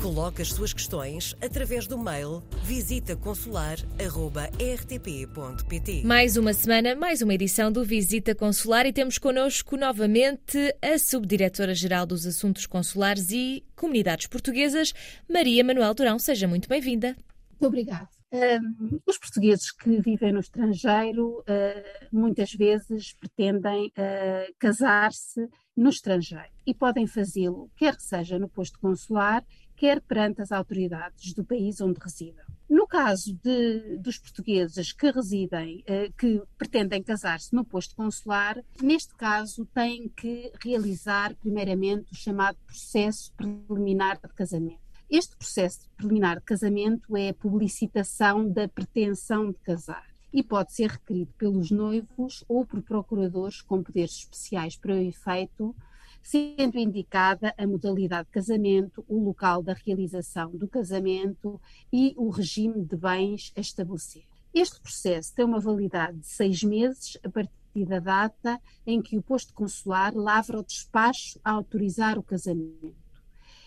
Coloque as suas questões através do mail visitaconsular.rtp.pt. Mais uma semana, mais uma edição do Visita Consular e temos connosco novamente a Subdiretora-Geral dos Assuntos Consulares e Comunidades Portuguesas, Maria Manuel Durão. Seja muito bem-vinda. Muito obrigada. Um, os portugueses que vivem no estrangeiro uh, muitas vezes pretendem uh, casar-se no estrangeiro e podem fazê-lo, quer seja no posto consular, quer perante as autoridades do país onde residam. No caso de, dos portugueses que residem, eh, que pretendem casar-se no posto consular, neste caso têm que realizar primeiramente o chamado processo preliminar de casamento. Este processo preliminar de casamento é a publicitação da pretensão de casar e pode ser requerido pelos noivos ou por procuradores com poderes especiais para o efeito, sendo indicada a modalidade de casamento, o local da realização do casamento e o regime de bens a estabelecer. Este processo tem uma validade de seis meses a partir da data em que o posto consular lavra o despacho a autorizar o casamento.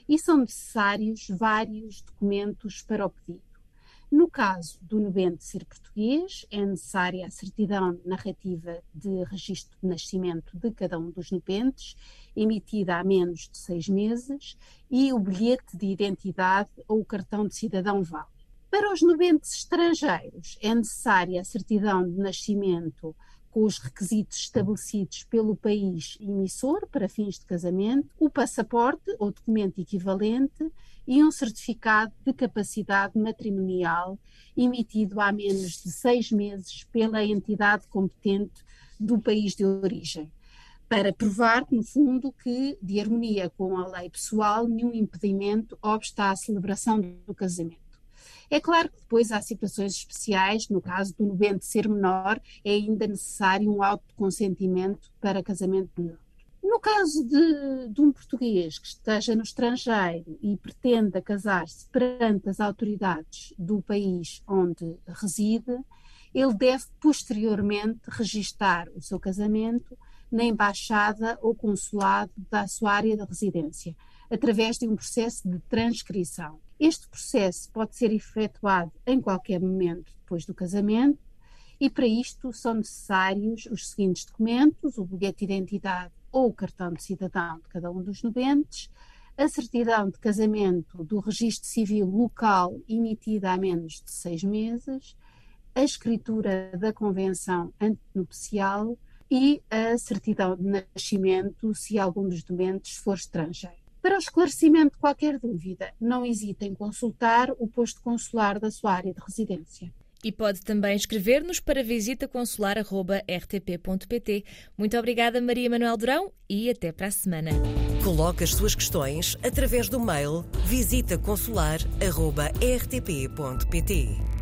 E são necessários vários documentos para o pedido. No caso do nubente ser português, é necessária a certidão narrativa de registro de nascimento de cada um dos nubentes, emitida há menos de seis meses, e o bilhete de identidade ou o cartão de cidadão válido. Para os nubentes estrangeiros, é necessária a certidão de nascimento com os requisitos estabelecidos pelo país emissor para fins de casamento, o passaporte ou documento equivalente e um certificado de capacidade matrimonial emitido há menos de seis meses pela entidade competente do país de origem, para provar, no fundo, que, de harmonia com a lei pessoal, nenhum impedimento obsta à celebração do casamento. É claro que depois há situações especiais, no caso do nubente ser menor, é ainda necessário um autoconsentimento para casamento menor. No caso de, de, um português que esteja no estrangeiro e pretenda casar-se perante as autoridades do país onde reside, ele deve posteriormente registar o seu casamento na embaixada ou consulado da sua área de residência, através de um processo de transcrição. Este processo pode ser efetuado em qualquer momento depois do casamento e para isto são necessários os seguintes documentos: o bilhete de identidade ou o cartão de cidadão de cada um dos nubentes, a certidão de casamento do registro civil local emitida há menos de seis meses, a escritura da convenção antenupcial e a certidão de nascimento se algum dos documentos for estrangeiro. Para o esclarecimento de qualquer dúvida, não hesite em consultar o posto consular da sua área de residência. E pode também escrever-nos para visitaconsular.rtp.pt. Muito obrigada, Maria Manuel Durão, e até para a semana. Coloque as suas questões através do mail visitaconsular.rtp.pt.